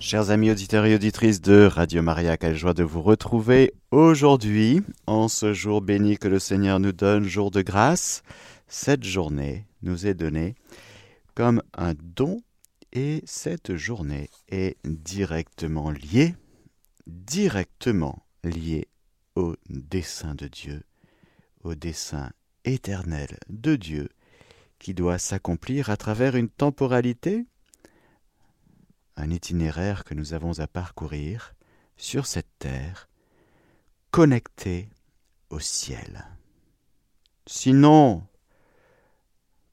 Chers amis auditeurs et auditrices de Radio Maria, quelle joie de vous retrouver aujourd'hui, en ce jour béni que le Seigneur nous donne, jour de grâce. Cette journée nous est donnée comme un don et cette journée est directement liée, directement liée au dessein de Dieu, au dessein éternel de Dieu qui doit s'accomplir à travers une temporalité un itinéraire que nous avons à parcourir sur cette terre, connecté au ciel. Sinon,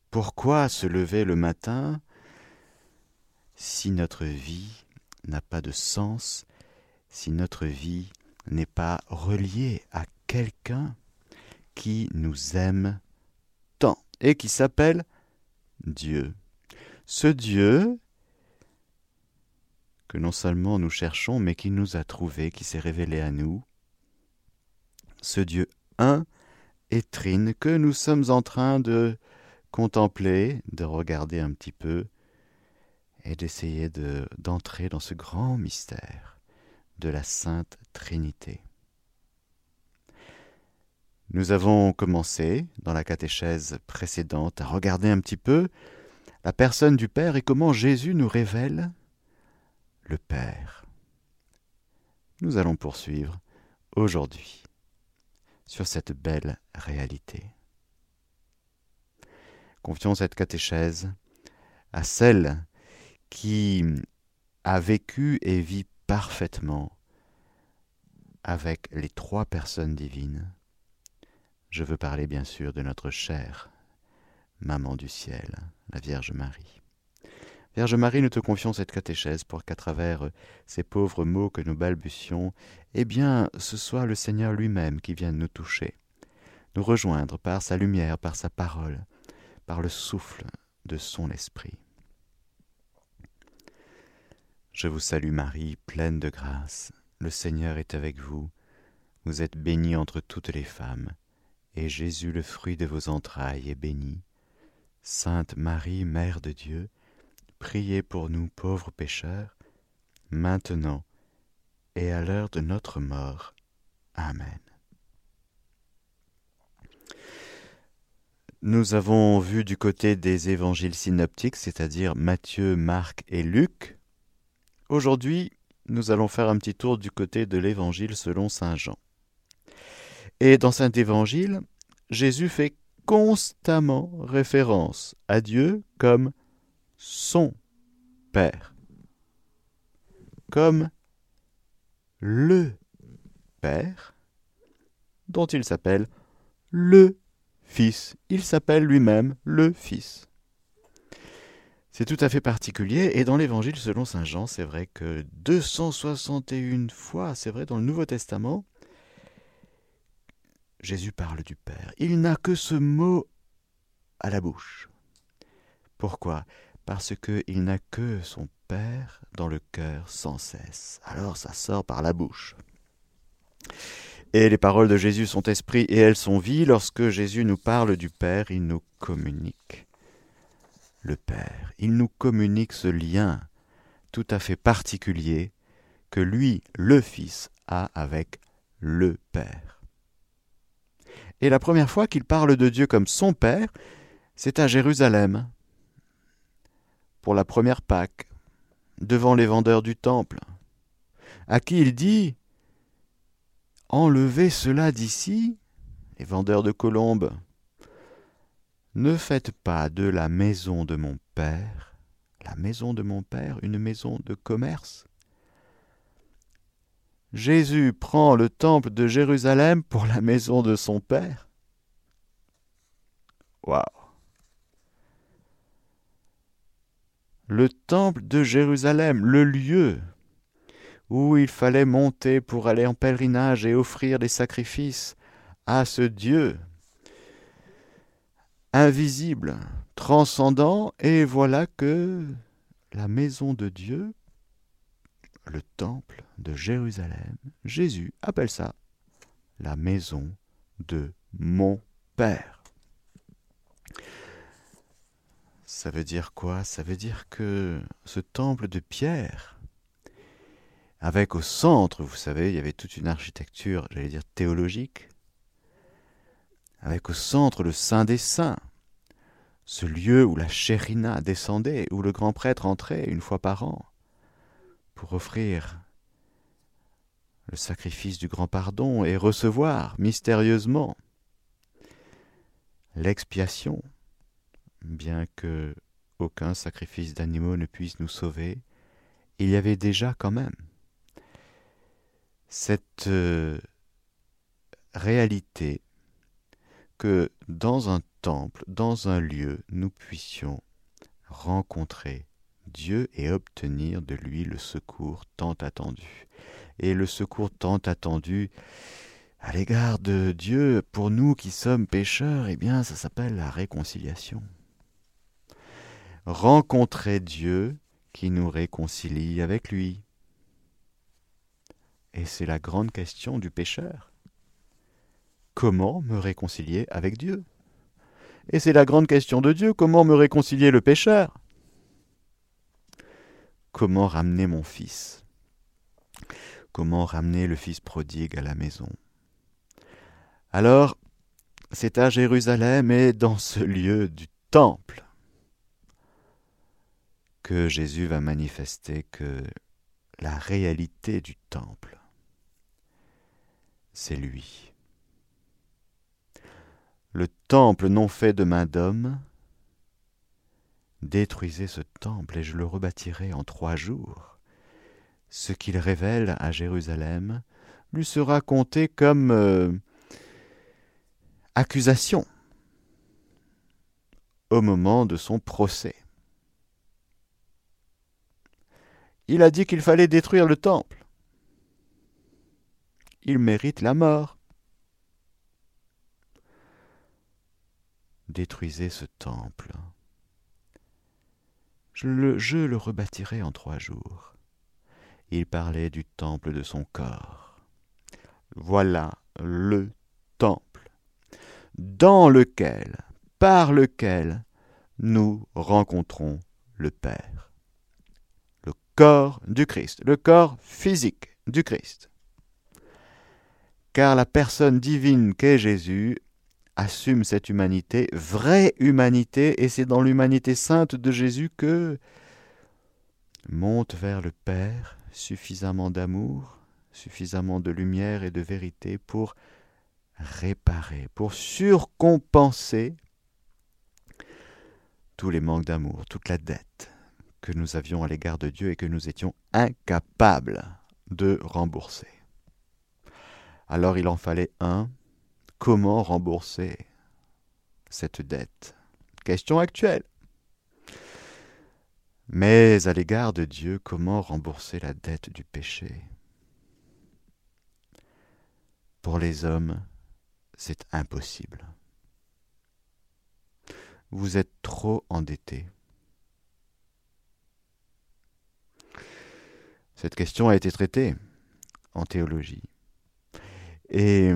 pourquoi se lever le matin si notre vie n'a pas de sens, si notre vie n'est pas reliée à quelqu'un qui nous aime tant et qui s'appelle Dieu? Ce Dieu que non seulement nous cherchons, mais qui nous a trouvés, qui s'est révélé à nous. Ce Dieu un et trine que nous sommes en train de contempler, de regarder un petit peu et d'essayer de, d'entrer dans ce grand mystère de la Sainte Trinité. Nous avons commencé, dans la catéchèse précédente, à regarder un petit peu la personne du Père et comment Jésus nous révèle le Père. Nous allons poursuivre aujourd'hui sur cette belle réalité. Confions cette catéchèse à celle qui a vécu et vit parfaitement avec les trois personnes divines. Je veux parler bien sûr de notre chère Maman du ciel, la Vierge Marie. Vierge Marie, nous te confions cette catéchèse pour qu'à travers euh, ces pauvres mots que nous balbutions, eh bien, ce soit le Seigneur lui-même qui vienne nous toucher, nous rejoindre par sa lumière, par sa parole, par le souffle de son esprit. Je vous salue Marie, pleine de grâce, le Seigneur est avec vous, vous êtes bénie entre toutes les femmes, et Jésus, le fruit de vos entrailles, est béni. Sainte Marie, Mère de Dieu, Priez pour nous pauvres pécheurs, maintenant et à l'heure de notre mort. Amen. Nous avons vu du côté des évangiles synoptiques, c'est-à-dire Matthieu, Marc et Luc. Aujourd'hui, nous allons faire un petit tour du côté de l'évangile selon Saint Jean. Et dans cet évangile, Jésus fait constamment référence à Dieu comme son Père, comme le Père, dont il s'appelle le Fils. Il s'appelle lui-même le Fils. C'est tout à fait particulier, et dans l'Évangile selon Saint Jean, c'est vrai que 261 fois, c'est vrai dans le Nouveau Testament, Jésus parle du Père. Il n'a que ce mot à la bouche. Pourquoi? Parce qu'il n'a que son Père dans le cœur sans cesse. Alors ça sort par la bouche. Et les paroles de Jésus sont esprit et elles sont vie. Lorsque Jésus nous parle du Père, il nous communique le Père. Il nous communique ce lien tout à fait particulier que lui, le Fils, a avec le Père. Et la première fois qu'il parle de Dieu comme son Père, c'est à Jérusalem, pour la première Pâque, devant les vendeurs du temple, à qui il dit Enlevez cela d'ici, les vendeurs de colombes. Ne faites pas de la maison de mon Père, la maison de mon Père, une maison de commerce. Jésus prend le temple de Jérusalem pour la maison de son Père. Waouh le temple de Jérusalem, le lieu où il fallait monter pour aller en pèlerinage et offrir des sacrifices à ce Dieu invisible, transcendant, et voilà que la maison de Dieu, le temple de Jérusalem, Jésus appelle ça la maison de mon Père. Ça veut dire quoi? Ça veut dire que ce temple de pierre avec au centre, vous savez, il y avait toute une architecture, j'allais dire théologique, avec au centre le Saint des Saints, ce lieu où la chérina descendait, où le grand prêtre entrait une fois par an pour offrir le sacrifice du grand pardon et recevoir mystérieusement l'expiation, bien que aucun sacrifice d'animaux ne puisse nous sauver, il y avait déjà quand même cette euh, réalité que dans un temple, dans un lieu, nous puissions rencontrer Dieu et obtenir de lui le secours tant attendu. Et le secours tant attendu à l'égard de Dieu, pour nous qui sommes pécheurs, eh bien, ça s'appelle la réconciliation. Rencontrer Dieu qui nous réconcilie avec lui. Et c'est la grande question du pécheur. Comment me réconcilier avec Dieu? Et c'est la grande question de Dieu, comment me réconcilier le pécheur? Comment ramener mon fils? Comment ramener le fils prodigue à la maison? Alors, c'est à Jérusalem et dans ce lieu du temple que Jésus va manifester que la réalité du temple, c'est lui. Le temple non fait de main d'homme, Détruisez ce temple et je le rebâtirai en trois jours. Ce qu'il révèle à Jérusalem lui sera compté comme euh, accusation au moment de son procès. Il a dit qu'il fallait détruire le temple. Il mérite la mort. Détruisez ce temple je le, rebâtirai en trois jours. Il parlait du temple de son corps. Voilà le temple, dans lequel, par lequel nous rencontrons le Père. Corps du Christ, le corps physique du Christ. Car la personne divine qu'est Jésus assume cette humanité, vraie humanité, et c'est dans l'humanité sainte de Jésus que monte vers le Père suffisamment d'amour, suffisamment de lumière et de vérité pour réparer, pour surcompenser tous les manques d'amour, toute la dette que nous avions à l'égard de Dieu et que nous étions incapables de rembourser. Alors il en fallait un Comment rembourser cette dette? Question actuelle. Mais à l'égard de Dieu, comment rembourser la dette du péché? Pour les hommes, c'est impossible. Vous êtes trop endettés. Cette question a été traitée en théologie. Et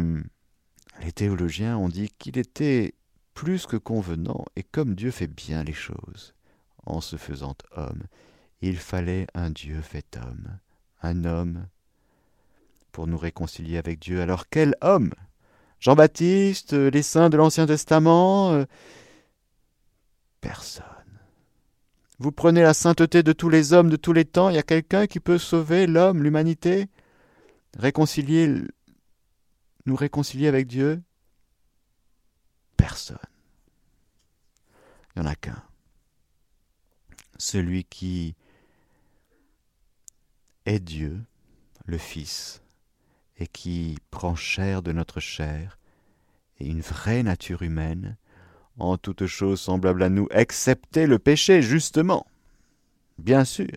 les théologiens ont dit qu'il était plus que convenant, et comme Dieu fait bien les choses, en se faisant homme, il fallait un Dieu fait homme, un homme pour nous réconcilier avec Dieu. Alors quel homme? Jean-Baptiste, les saints de l'Ancien Testament euh, Personne. Vous prenez la sainteté de tous les hommes de tous les temps, il y a quelqu'un qui peut sauver l'homme, l'humanité, réconcilier nous réconcilier avec Dieu? Personne. Il n'y en a qu'un. Celui qui est Dieu, le Fils, et qui prend chair de notre chair, et une vraie nature humaine, en toute chose semblable à nous, excepté le péché, justement. Bien sûr,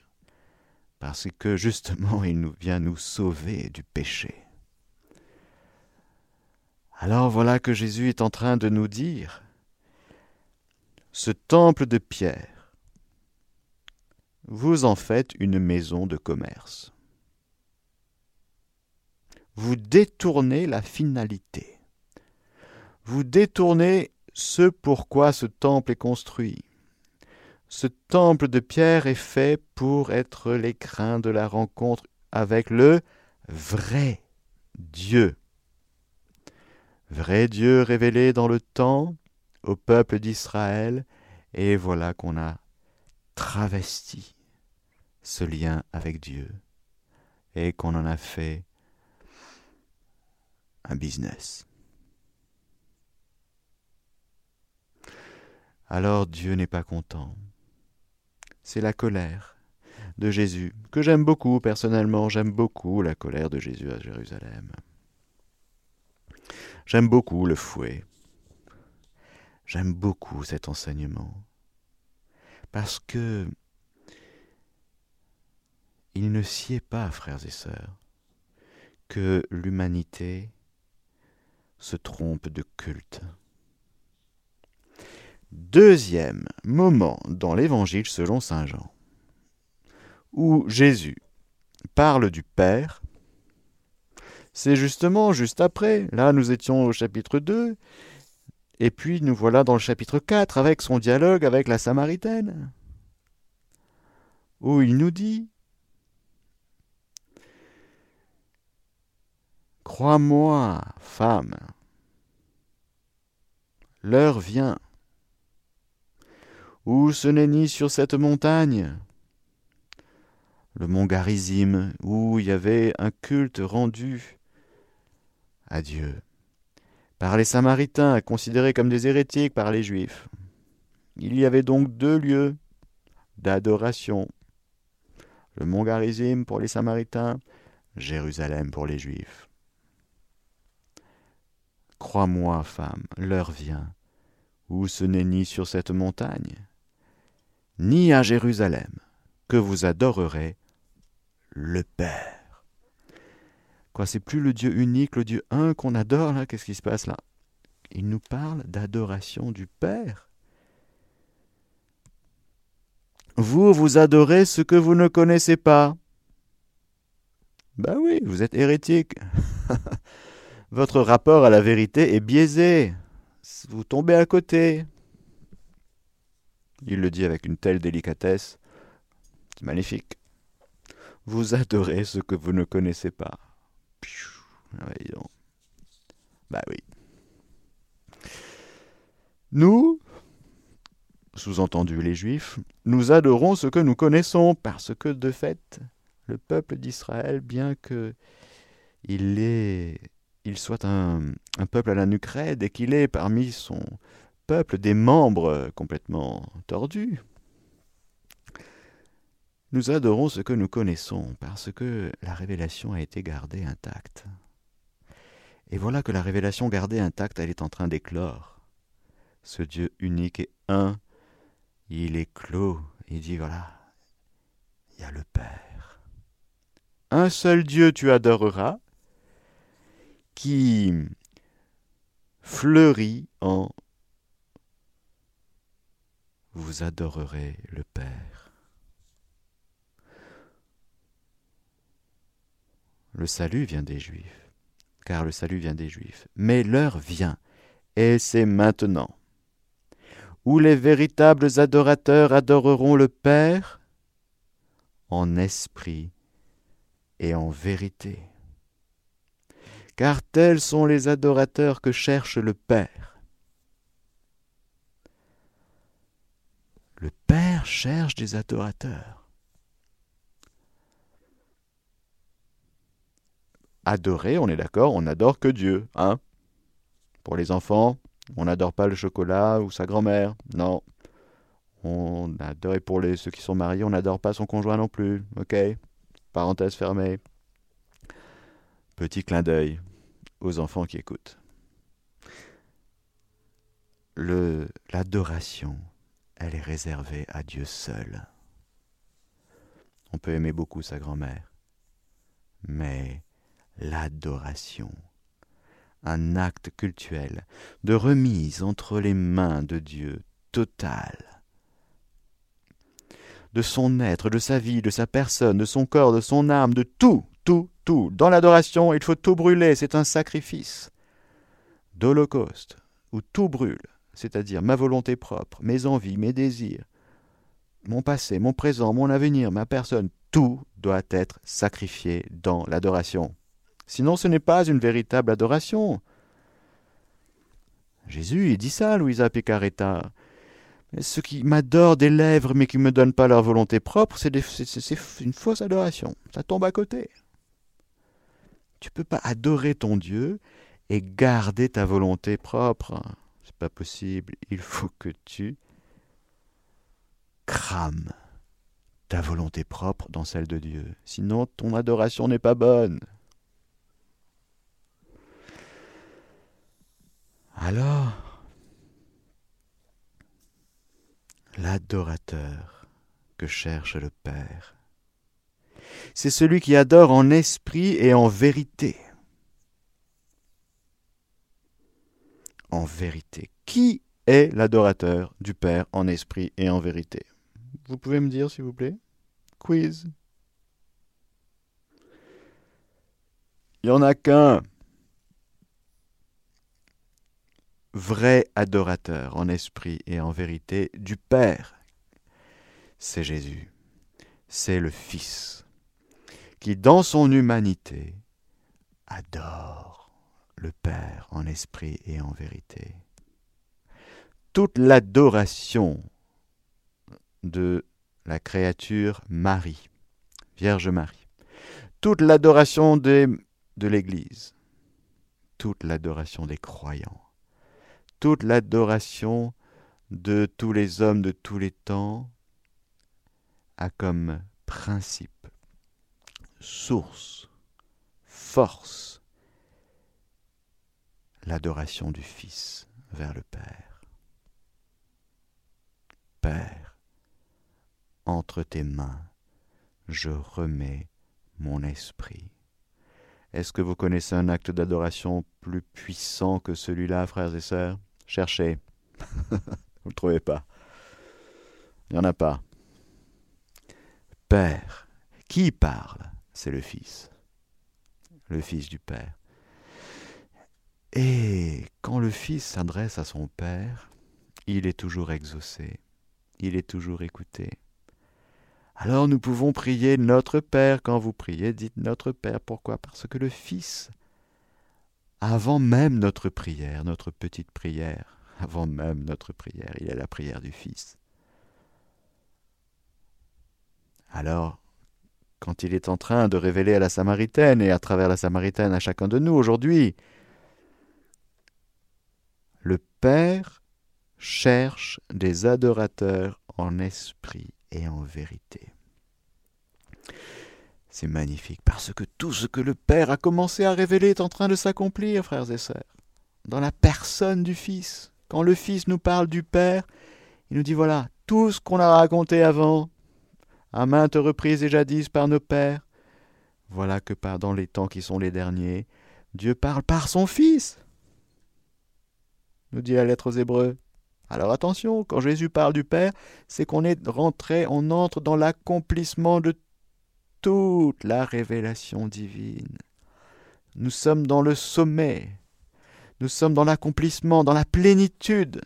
parce que justement il nous vient nous sauver du péché. Alors voilà que Jésus est en train de nous dire, ce temple de pierre, vous en faites une maison de commerce. Vous détournez la finalité. Vous détournez ce pourquoi ce temple est construit. Ce temple de pierre est fait pour être l'écrin de la rencontre avec le vrai Dieu. Vrai Dieu révélé dans le temps au peuple d'Israël, et voilà qu'on a travesti ce lien avec Dieu et qu'on en a fait un business. Alors Dieu n'est pas content. C'est la colère de Jésus, que j'aime beaucoup personnellement, j'aime beaucoup la colère de Jésus à Jérusalem. J'aime beaucoup le fouet. J'aime beaucoup cet enseignement. Parce que il ne sied pas, frères et sœurs, que l'humanité se trompe de culte. Deuxième moment dans l'Évangile selon Saint Jean, où Jésus parle du Père, c'est justement juste après. Là, nous étions au chapitre 2, et puis nous voilà dans le chapitre 4 avec son dialogue avec la Samaritaine, où il nous dit Crois-moi, femme, l'heure vient où ce n'est ni sur cette montagne, le mont Garizim, où il y avait un culte rendu à Dieu, par les Samaritains, considérés comme des hérétiques par les Juifs. Il y avait donc deux lieux d'adoration, le mont Garizim pour les Samaritains, Jérusalem pour les Juifs. Crois-moi, femme, l'heure vient, où ce n'est ni sur cette montagne, ni à Jérusalem, que vous adorerez le Père. Quoi, c'est plus le Dieu unique, le Dieu un qu'on adore là? Qu'est-ce qui se passe là? Il nous parle d'adoration du Père. Vous, vous adorez ce que vous ne connaissez pas. Ben oui, vous êtes hérétique. Votre rapport à la vérité est biaisé. Vous tombez à côté. Il le dit avec une telle délicatesse. C'est magnifique. Vous adorez ce que vous ne connaissez pas. Bah oui. Nous, sous-entendu les Juifs, nous adorons ce que nous connaissons, parce que de fait, le peuple d'Israël, bien que il est il soit un, peuple à la nuque et qu'il ait parmi son des membres complètement tordus. Nous adorons ce que nous connaissons parce que la révélation a été gardée intacte. Et voilà que la révélation gardée intacte, elle est en train d'éclore. Ce Dieu unique et un, il est clos. Il dit voilà, il y a le Père. Un seul Dieu tu adoreras, qui fleurit en Vous adorerez le Père. Le salut vient des Juifs, car le salut vient des Juifs. Mais l'heure vient, et c'est maintenant, où les véritables adorateurs adoreront le Père en esprit et en vérité car tels sont les adorateurs que cherche le Père. Le Cherche des adorateurs. Adorer, on est d'accord, on n'adore que Dieu, hein Pour les enfants, on n'adore pas le chocolat ou sa grand-mère, non. On adore, et pour les, ceux qui sont mariés, on n'adore pas son conjoint non plus, ok Parenthèse fermée. Petit clin d'œil aux enfants qui écoutent. L'adoration, elle est réservée à Dieu seul. On peut aimer beaucoup sa grand-mère, mais l'adoration, un acte cultuel de remise entre les mains de Dieu totale, de son être, de sa vie, de sa personne, de son corps, de son âme, de tout, tout, tout. Dans l'adoration, il faut tout brûler, c'est un sacrifice d'holocauste, où tout brûle, c'est-à-dire ma volonté propre, mes envies, mes désirs, mon passé, mon présent, mon avenir, ma personne, tout doit être sacrifié dans l'adoration. Sinon ce n'est pas une véritable adoration. Jésus, il dit ça, Louisa Picaretta. Ceux qui m'adorent des lèvres mais qui ne me donnent pas leur volonté propre, c'est une fausse adoration. Ça tombe à côté. Tu ne peux pas adorer ton Dieu et garder ta volonté propre. C'est pas possible. Il faut que tu crames ta volonté propre dans celle de Dieu. Sinon, ton adoration n'est pas bonne. Alors, l'adorateur que cherche le Père, c'est celui qui adore en esprit et en vérité. En vérité. Qui est l'adorateur du Père en esprit et en vérité? Vous pouvez me dire, s'il vous plaît? Quiz. Il n'y en a qu'un. vrai adorateur en esprit et en vérité du Père. C'est Jésus, c'est le Fils, qui dans son humanité adore le Père en esprit et en vérité. Toute l'adoration de la créature Marie, Vierge Marie, toute l'adoration de l'Église, toute l'adoration des croyants, toute l'adoration de tous les hommes de tous les temps a comme principe, source, force, l'adoration du Fils vers le Père. Père, entre tes mains, je remets mon esprit. Est-ce que vous connaissez un acte d'adoration plus puissant que celui-là, frères et sœurs? Cherchez. Vous ne le trouvez pas. Il n'y en a pas. Père. Qui parle? C'est le Fils. Le Fils du Père. Et quand le Fils s'adresse à son Père, il est toujours exaucé, il est toujours écouté. Alors nous pouvons prier Notre Père. Quand vous priez, dites Notre Père. Pourquoi? Parce que le Fils avant même notre prière, notre petite prière, avant même notre prière, il a la prière du Fils. Alors, quand il est en train de révéler à la Samaritaine et à travers la Samaritaine à chacun de nous aujourd'hui, le Père cherche des adorateurs en esprit et en vérité. C'est magnifique parce que tout ce que le Père a commencé à révéler est en train de s'accomplir, frères et sœurs, dans la personne du Fils. Quand le Fils nous parle du Père, il nous dit voilà, tout ce qu'on a raconté avant, à maintes reprises et jadis par nos pères, voilà que dans les temps qui sont les derniers, Dieu parle par son Fils, nous dit la lettre aux Hébreux. Alors attention, quand Jésus parle du Père, c'est qu'on est rentré, on entre dans l'accomplissement de toute la révélation divine. Nous sommes dans le sommet, nous sommes dans l'accomplissement, dans la plénitude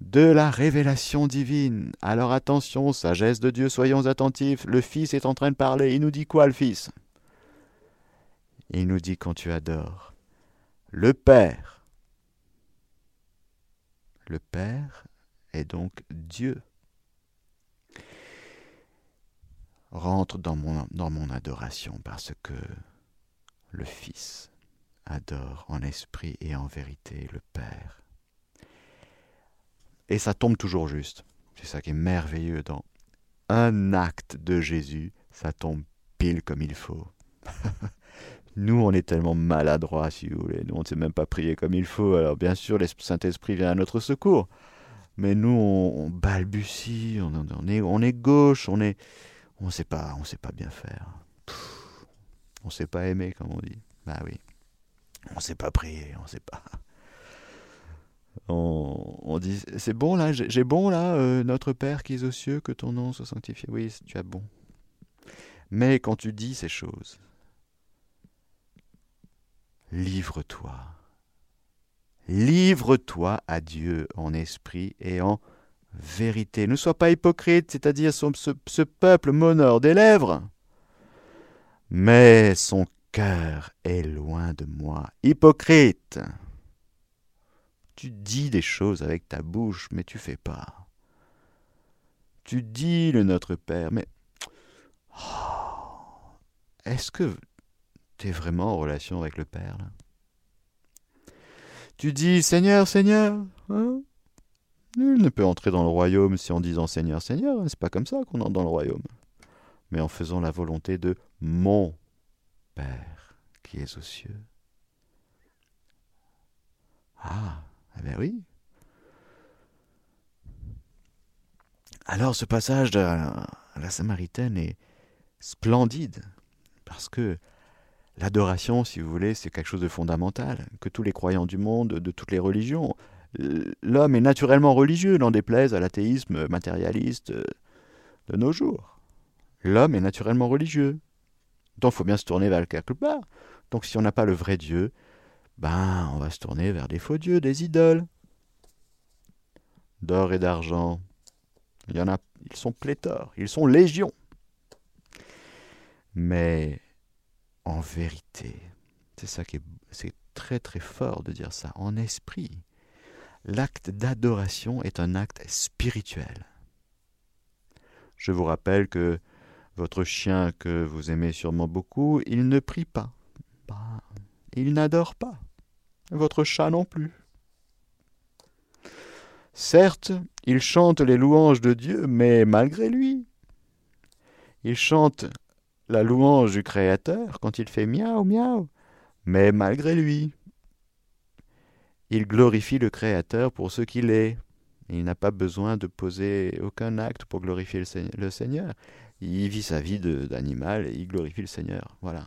de la révélation divine. Alors attention, sagesse de Dieu, soyons attentifs. Le Fils est en train de parler. Il nous dit quoi, le Fils? Il nous dit quand tu adores le Père. Le Père est donc Dieu. rentre dans mon, dans mon adoration parce que le Fils adore en esprit et en vérité le Père. Et ça tombe toujours juste. C'est ça qui est merveilleux dans un acte de Jésus, ça tombe pile comme il faut. Nous, on est tellement maladroits, si vous voulez. Nous, on ne sait même pas prier comme il faut. Alors, bien sûr, le Saint-Esprit vient à notre secours. Mais nous, on, balbutie, on, est, gauche, on est, sait pas, on sait pas bien faire. on sait pas aimer, comme on dit. Bah oui. On sait pas prier, on sait pas. On, dit, c'est bon là, j'ai bon là, euh, notre Père qui est aux cieux, que ton nom soit sanctifié. Oui, tu as bon. Mais quand tu dis ces choses, livre-toi. Livre-toi à Dieu en esprit et en vérité. Ne sois pas hypocrite, c'est-à-dire ce, peuple m'honore des lèvres, mais son cœur est loin de moi. Hypocrite Tu dis des choses avec ta bouche, mais tu fais pas. Tu dis le Notre Père, mais oh, est-ce que tu es vraiment en relation avec le Père Tu dis Seigneur, Seigneur, hein? Nul ne peut entrer dans le royaume si en disant Seigneur, Seigneur, c'est pas comme ça qu'on entre dans le royaume, mais en faisant la volonté de mon Père qui est aux cieux. Ah, eh bien oui. Alors ce passage de la Samaritaine est splendide, parce que l'adoration, si vous voulez, c'est quelque chose de fondamental, que tous les croyants du monde, de toutes les religions, l'homme est naturellement religieux, n'en déplaise à l'athéisme matérialiste de nos jours. L'homme est naturellement religieux. Donc il faut bien se tourner vers quelque part. Donc si on n'a pas le vrai Dieu, ben on va se tourner vers des faux dieux, des idoles. D'or et d'argent. Il y en a, ils sont pléthores, ils sont légions. Mais en vérité, c'est ça qui est, c'est très très fort de dire ça, en esprit. L'acte d'adoration est un acte spirituel. Je vous rappelle que votre chien que vous aimez sûrement beaucoup, il ne prie pas. Bah, il n'adore pas. Votre chat non plus. Certes, il chante les louanges de Dieu, mais malgré lui. Il chante la louange du Créateur quand il fait miaou miaou, mais malgré lui. Il glorifie le Créateur pour ce qu'il est. Il n'a pas besoin de poser aucun acte pour glorifier le Seigneur il vit sa vie d'animal et il glorifie le Seigneur. Voilà.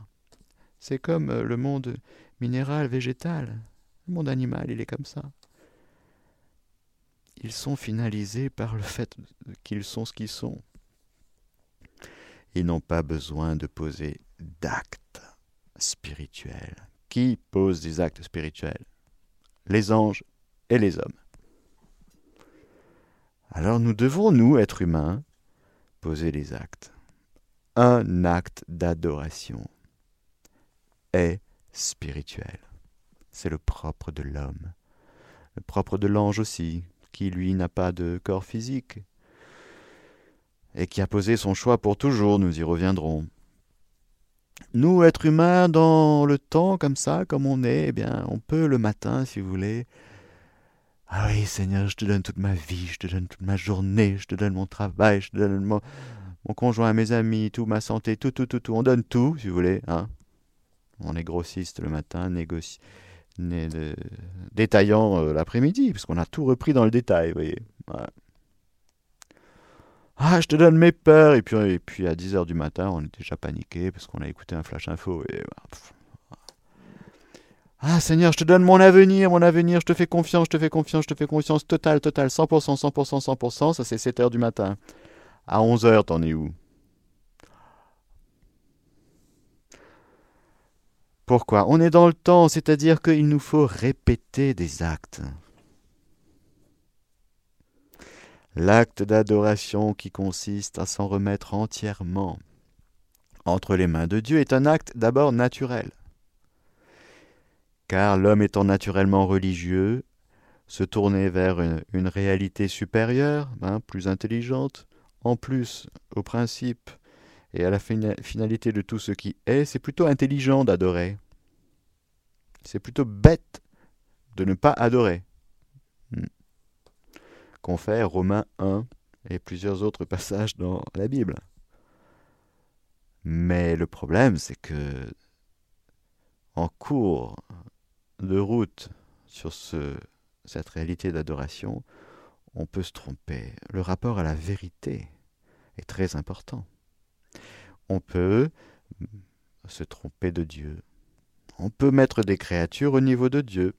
C'est comme euh, le monde minéral, végétal. Le monde animal, il est comme ça. Ils sont finalisés par le fait qu'ils sont ce qu'ils sont. Ils n'ont pas besoin de poser d'actes spirituels. Qui pose des actes spirituels? Les anges et les hommes. Alors nous devons, nous, êtres humains, poser les actes. Un acte d'adoration est spirituel. C'est le propre de l'homme. Le propre de l'ange aussi, qui lui n'a pas de corps physique et qui a posé son choix pour toujours, nous y reviendrons. Nous, êtres humains, dans le temps comme ça, comme on est, eh bien, on peut le matin, si vous voulez, ah oui, Seigneur, je te donne toute ma vie, je te donne toute ma journée, je te donne mon travail, je te donne mon, conjoint, mes amis, tout, ma santé, tout, tout, tout, tout. On donne tout, si vous voulez. Hein. On est grossiste le matin, négocie, détaillant euh, l'après-midi, puisqu'on a tout repris dans le détail, vous voyez. Ah, je te donne mes peurs. Et puis, et puis à 10h du matin, on est déjà paniqué parce qu'on a écouté un flash info. Et, ah Seigneur, je te donne mon avenir, mon avenir, je te fais confiance, je te fais confiance, je te fais confiance totale, totale, 100%, 100%, 100%, ça c'est 7 heures du matin. À 11 heures, t'en es où? Pourquoi? On est dans le temps, c'est-à-dire qu'il nous faut répéter des actes. L'acte d'adoration qui consiste à s'en remettre entièrement entre les mains de Dieu est un acte d'abord naturel car l'homme étant naturellement religieux, se tourner vers une, réalité supérieure, hein, plus intelligente, en plus au principe et à la finalité de tout ce qui est, c'est plutôt intelligent d'adorer. C'est plutôt bête de ne pas adorer. Hmm. Confère Romains 1 et plusieurs autres passages dans la Bible. Mais le problème, c'est que en cours de route sur ce, cette réalité d'adoration, on peut se tromper. Le rapport à la vérité est très important. On peut se tromper de Dieu. On peut mettre des créatures au niveau de Dieu.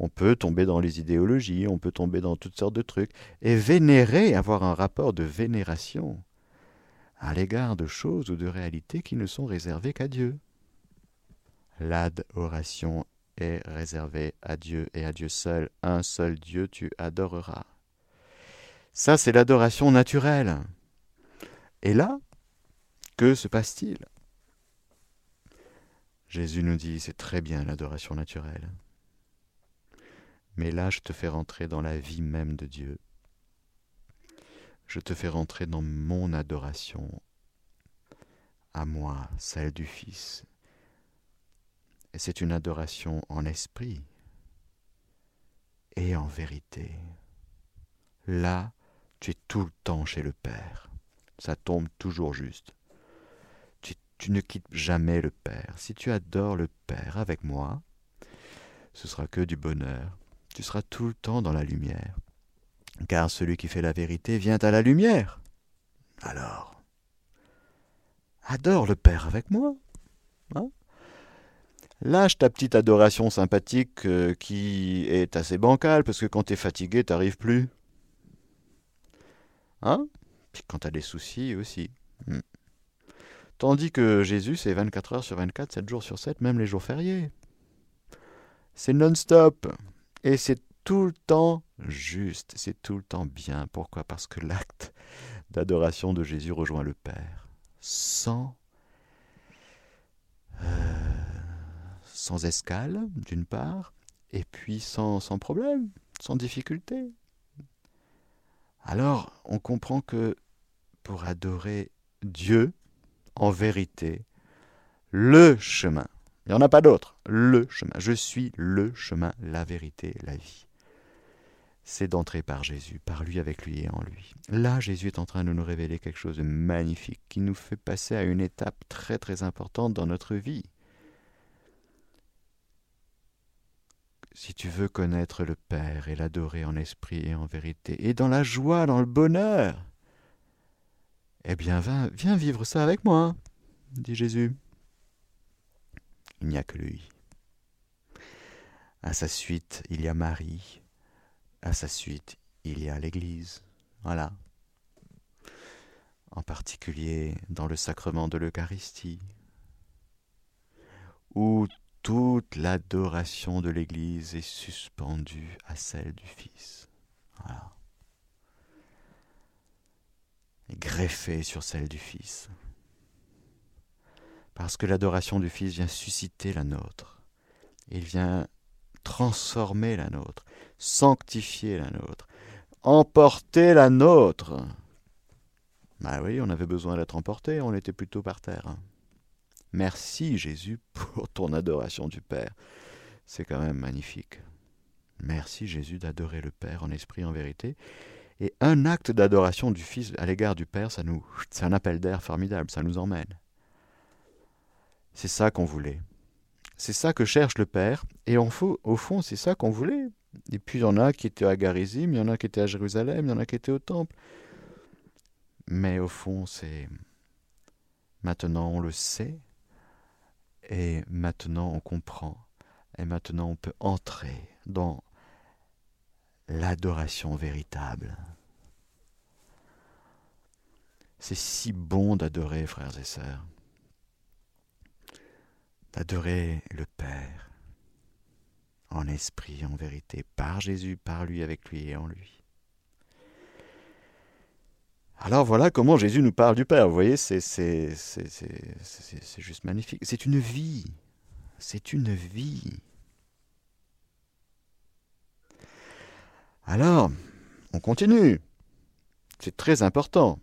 On peut tomber dans les idéologies, on peut tomber dans toutes sortes de trucs. Et vénérer, avoir un rapport de vénération à l'égard de choses ou de réalités qui ne sont réservées qu'à Dieu. L'adoration est réservé à Dieu et à Dieu seul. Un seul Dieu tu adoreras. Ça, c'est l'adoration naturelle. Et là, que se passe-t-il? Jésus nous dit, c'est très bien l'adoration naturelle. Mais là, je te fais rentrer dans la vie même de Dieu. Je te fais rentrer dans mon adoration, à moi, celle du Fils. Et c'est une adoration en esprit et en vérité. Là, tu es tout le temps chez le Père. Ça tombe toujours juste. Tu, ne quittes jamais le Père. Si tu adores le Père avec moi, ce sera que du bonheur tu seras tout le temps dans la lumière. Car celui qui fait la vérité vient à la lumière. Alors, adore le Père avec moi. Hein Lâche ta petite adoration sympathique euh, qui est assez bancale, parce que quand tu es fatigué, t'arrives plus. Hein? Puis quand t'as des soucis aussi. Hmm. Tandis que Jésus, c'est 24 heures sur 24, 7 jours sur 7, même les jours fériés. C'est non-stop. Et c'est tout le temps juste, c'est tout le temps bien. Pourquoi? Parce que l'acte d'adoration de Jésus rejoint le Père, sans, euh, sans escale, d'une part, et puis sans, sans problème, sans difficulté. Alors, on comprend que pour adorer Dieu, en vérité, le chemin, il n'y en a pas d'autre. Le chemin. Je suis le chemin, la vérité, la vie. C'est d'entrer par Jésus, par lui, avec lui et en lui. Là, Jésus est en train de nous révéler quelque chose de magnifique qui nous fait passer à une étape très très importante dans notre vie. Si tu veux connaître le Père et l'adorer en esprit et en vérité, et dans la joie, dans le bonheur, eh bien, viens, vivre ça avec moi, dit Jésus il n'y a que lui. À sa suite, il y a Marie. À sa suite, il y a l'Église. Voilà. En particulier dans le sacrement de l'Eucharistie, où toute l'adoration de l'Église est suspendue à celle du Fils. Voilà. Greffée sur celle du Fils parce que l'adoration du Fils vient susciter la nôtre. Il vient transformer la nôtre, sanctifier la nôtre, emporter la nôtre. Bah oui, on avait besoin d'être emporté, on était plutôt par terre. Merci Jésus pour ton adoration du Père. C'est quand même magnifique. Merci Jésus d'adorer le Père en esprit, en vérité. Et un acte d'adoration du Fils à l'égard du Père, ça nous, c'est un appel d'air formidable, ça nous emmène. C'est ça qu'on voulait. C'est ça que cherche le Père. Et au fond, c'est ça qu'on voulait. Et puis il y en a qui étaient à Garizim, il y en a qui étaient à Jérusalem, il y en a qui étaient au temple. Mais au fond, c'est maintenant on le sait, et maintenant on comprend, et maintenant on peut entrer dans l'adoration véritable. C'est si bon d'adorer, frères et sœurs d'adorer le Père en esprit, en vérité, par Jésus, par lui, avec lui et en lui. Alors voilà comment Jésus nous parle du Père. Vous voyez, c'est, juste magnifique. C'est une vie. C'est une vie. Alors, on continue. C'est très important.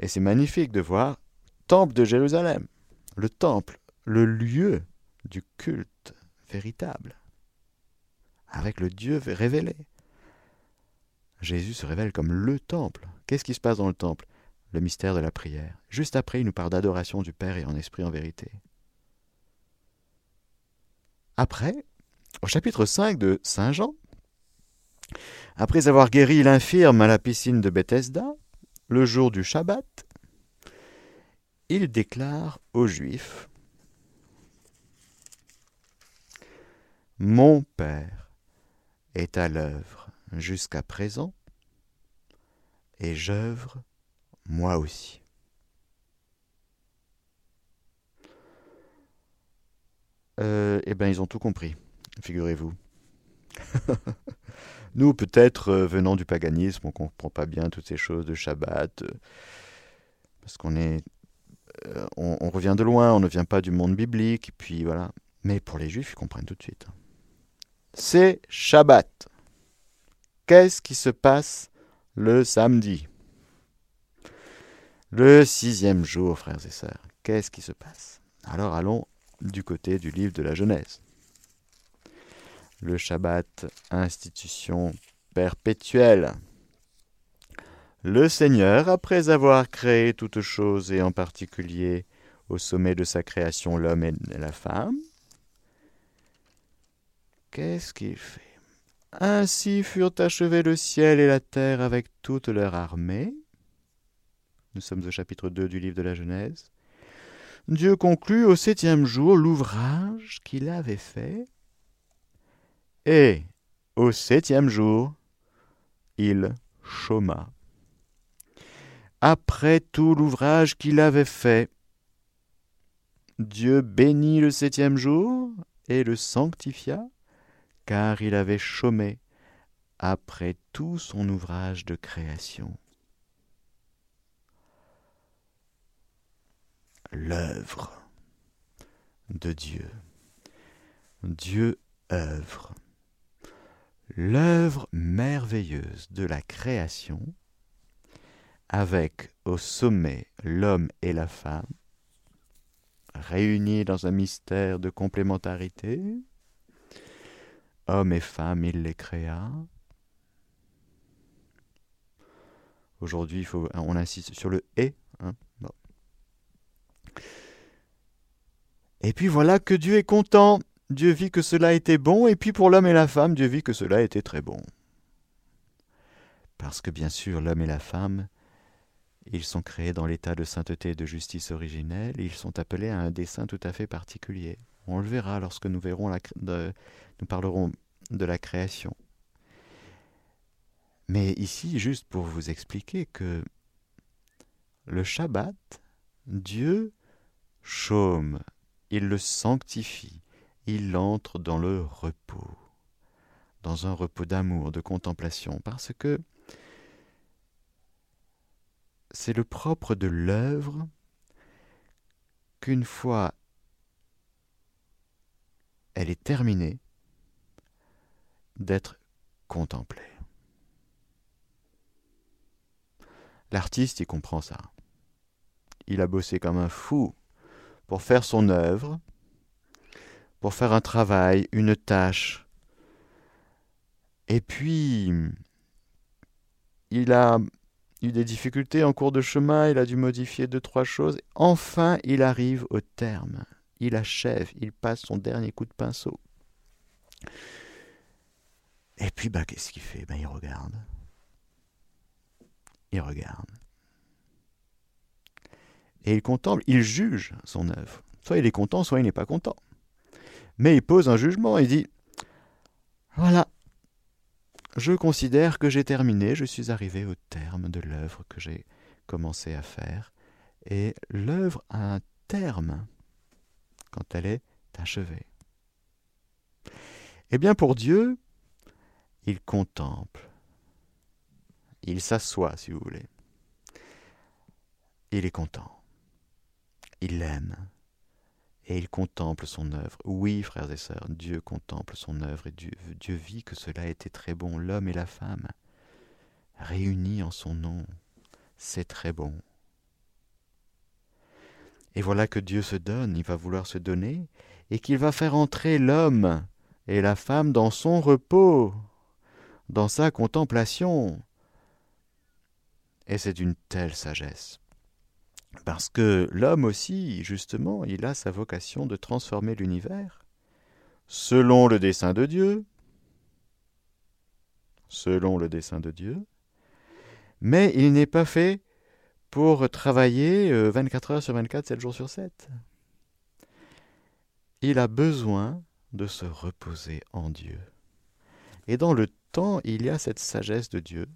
Et c'est magnifique de voir Temple de Jérusalem. Le temple, le lieu du culte véritable, avec le Dieu révélé. Jésus se révèle comme le temple. Qu'est-ce qui se passe dans le temple? Le mystère de la prière. Juste après, il nous parle d'adoration du Père et en esprit en vérité. Après, au chapitre 5 de Saint Jean, après avoir guéri l'infirme à la piscine de Bethesda, le jour du Shabbat, il déclare aux Juifs Mon Père est à l'œuvre jusqu'à présent, et j'œuvre moi aussi. Euh, eh bien, ils ont tout compris, figurez-vous. Nous, peut-être, euh, venant du paganisme, on ne comprend pas bien toutes ces choses de Shabbat, euh, parce qu'on est, euh, on, revient de loin, on ne vient pas du monde biblique, puis voilà. Mais pour les Juifs, ils comprennent tout de suite. C'est Shabbat. Qu'est-ce qui se passe le samedi? Le sixième jour, frères et sœurs. Qu'est-ce qui se passe? Alors allons du côté du livre de la Genèse le Shabbat, institution perpétuelle. Le Seigneur, après avoir créé toutes choses et en particulier au sommet de sa création l'homme et la femme, qu'est-ce qu'il fait? Ainsi furent achevés le ciel et la terre avec toute leur armée. Nous sommes au chapitre 2 du livre de la Genèse. Dieu conclut au septième jour l'ouvrage qu'il avait fait, et au septième jour, il chôma. Après tout l'ouvrage qu'il avait fait, Dieu bénit le septième jour et le sanctifia, car il avait chômé après tout son ouvrage de création. L'œuvre de Dieu. Dieu œuvre l'œuvre merveilleuse de la création, avec au sommet l'homme et la femme, réunis dans un mystère de complémentarité. Homme et femme, il les créa. Aujourd'hui, on insiste sur le et. Hein et puis voilà que Dieu est content Dieu vit que cela était bon, et puis pour l'homme et la femme, Dieu vit que cela était très bon. Parce que bien sûr, l'homme et la femme, ils sont créés dans l'état de sainteté et de justice originelle, ils sont appelés à un dessein tout à fait particulier. On le verra lorsque nous, verrons la, nous parlerons de la création. Mais ici, juste pour vous expliquer que le Shabbat, Dieu chôme, il le sanctifie, il entre dans le repos, dans un repos d'amour, de contemplation, parce que c'est le propre de l'œuvre qu'une fois elle est terminée, d'être contemplée. L'artiste, il comprend ça. Il a bossé comme un fou pour faire son œuvre, pour faire un travail, une tâche. Et puis, il a eu des difficultés en cours de chemin, il a dû modifier deux, trois choses. Enfin, il arrive au terme. Il achève, il passe son dernier coup de pinceau. Et puis, bah, qu'est-ce qu'il fait? Ben, Il regarde. Il regarde. Et il contemple, il juge son œuvre. Soit il est content, soit il n'est pas content mais il pose un jugement. Il dit Voilà, je considère que j'ai terminé, je suis arrivé au terme de l'œuvre que j'ai commencé à faire. Et l'œuvre a un terme quand elle est achevée. Eh bien, pour Dieu, il contemple. Il s'assoit, si vous voulez. Il est content. Il l'aime et il contemple son œuvre. Oui, frères et sœurs, Dieu contemple son œuvre et Dieu, vit que cela était très bon, l'homme et la femme, réunis en son nom. C'est très bon. Et voilà que Dieu se donne, il va vouloir se donner, et qu'il va faire entrer l'homme et la femme dans son repos, dans sa contemplation. Et c'est d'une telle sagesse. Parce que l'homme aussi, justement, il a sa vocation de transformer l'univers selon le dessein de Dieu, selon le dessein de Dieu, mais il n'est pas fait pour travailler 24 euh, heures sur 24, 7 jours sur 7. Il a besoin de se reposer en Dieu. Et dans le temps, il y a cette sagesse de Dieu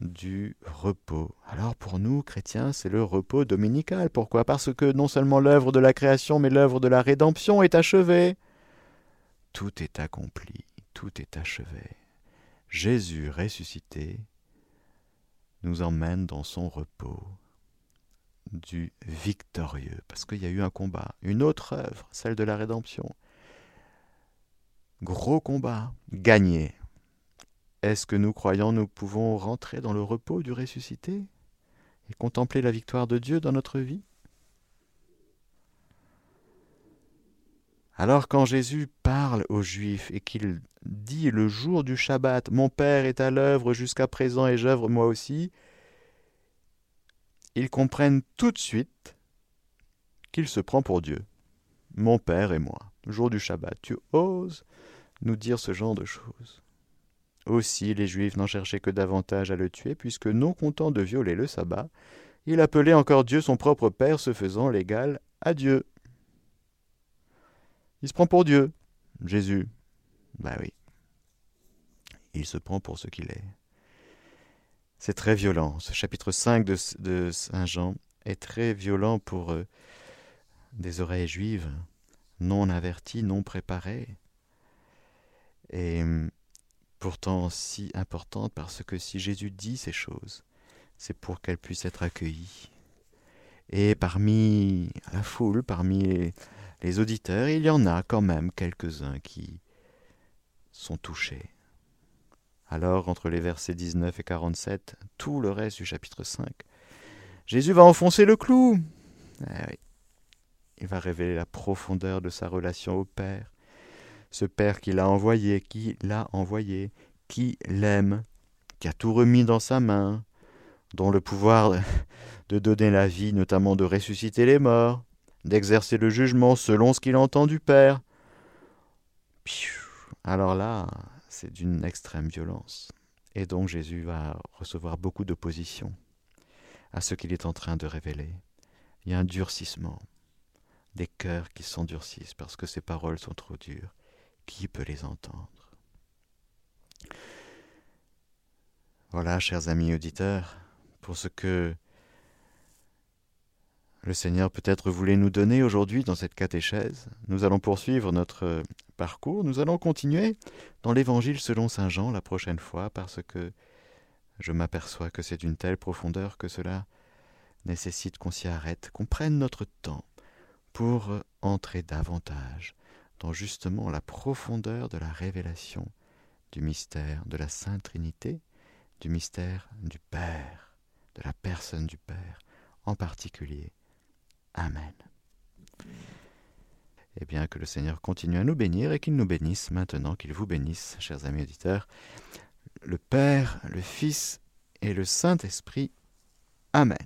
du repos. Alors pour nous, chrétiens, c'est le repos dominical. Pourquoi? Parce que non seulement l'œuvre de la création, mais l'œuvre de la rédemption est achevée. Tout est accompli, tout est achevé. Jésus ressuscité nous emmène dans son repos du victorieux, parce qu'il y a eu un combat, une autre œuvre, celle de la rédemption. Gros combat, gagné. Est-ce que nous croyons nous pouvons rentrer dans le repos du ressuscité et contempler la victoire de Dieu dans notre vie? Alors quand Jésus parle aux Juifs et qu'il dit le jour du Shabbat, Mon Père est à l'œuvre jusqu'à présent et j'œuvre moi aussi, ils comprennent tout de suite qu'il se prend pour Dieu. Mon Père et moi, jour du Shabbat, tu oses nous dire ce genre de choses. Aussi les Juifs n'en cherchaient que davantage à le tuer, puisque non content de violer le sabbat, il appelait encore Dieu son propre Père, se faisant l'égal à Dieu. Il se prend pour Dieu, Jésus. Ben oui. Il se prend pour ce qu'il est. C'est très violent. Ce chapitre 5 de, Saint Jean est très violent pour euh, des oreilles juives, non averties, non préparées. Et hum, pourtant si importante parce que si Jésus dit ces choses, c'est pour qu'elles puissent être accueillies. Et parmi la foule, parmi les auditeurs, il y en a quand même quelques-uns qui sont touchés. Alors, entre les versets 19 et 47, tout le reste du chapitre 5, Jésus va enfoncer le clou. Eh il va révéler la profondeur de sa relation au Père. Ce Père qui l'a envoyé, qui l'a envoyé, qui l'aime, qui a tout remis dans sa main, dont le pouvoir de donner la vie, notamment de ressusciter les morts, d'exercer le jugement selon ce qu'il entend du Père. Alors là, c'est d'une extrême violence. Et donc Jésus va recevoir beaucoup d'opposition à ce qu'il est en train de révéler. Il y a un durcissement, des cœurs qui s'endurcissent parce que ces paroles sont trop dures. Qui peut les entendre Voilà, chers amis auditeurs, pour ce que le Seigneur peut-être voulait nous donner aujourd'hui dans cette catéchèse. Nous allons poursuivre notre parcours, nous allons continuer dans l'Évangile selon Saint Jean la prochaine fois, parce que je m'aperçois que c'est d'une telle profondeur que cela nécessite qu'on s'y arrête, qu'on prenne notre temps pour entrer davantage dans justement la profondeur de la révélation du mystère de la Sainte Trinité, du mystère du Père, de la personne du Père en particulier Amen. Eh bien, que le Seigneur continue à nous bénir et qu'il nous bénisse maintenant, qu'il vous bénisse, chers amis auditeurs, le Père, le Fils et le Saint-Esprit. Amen.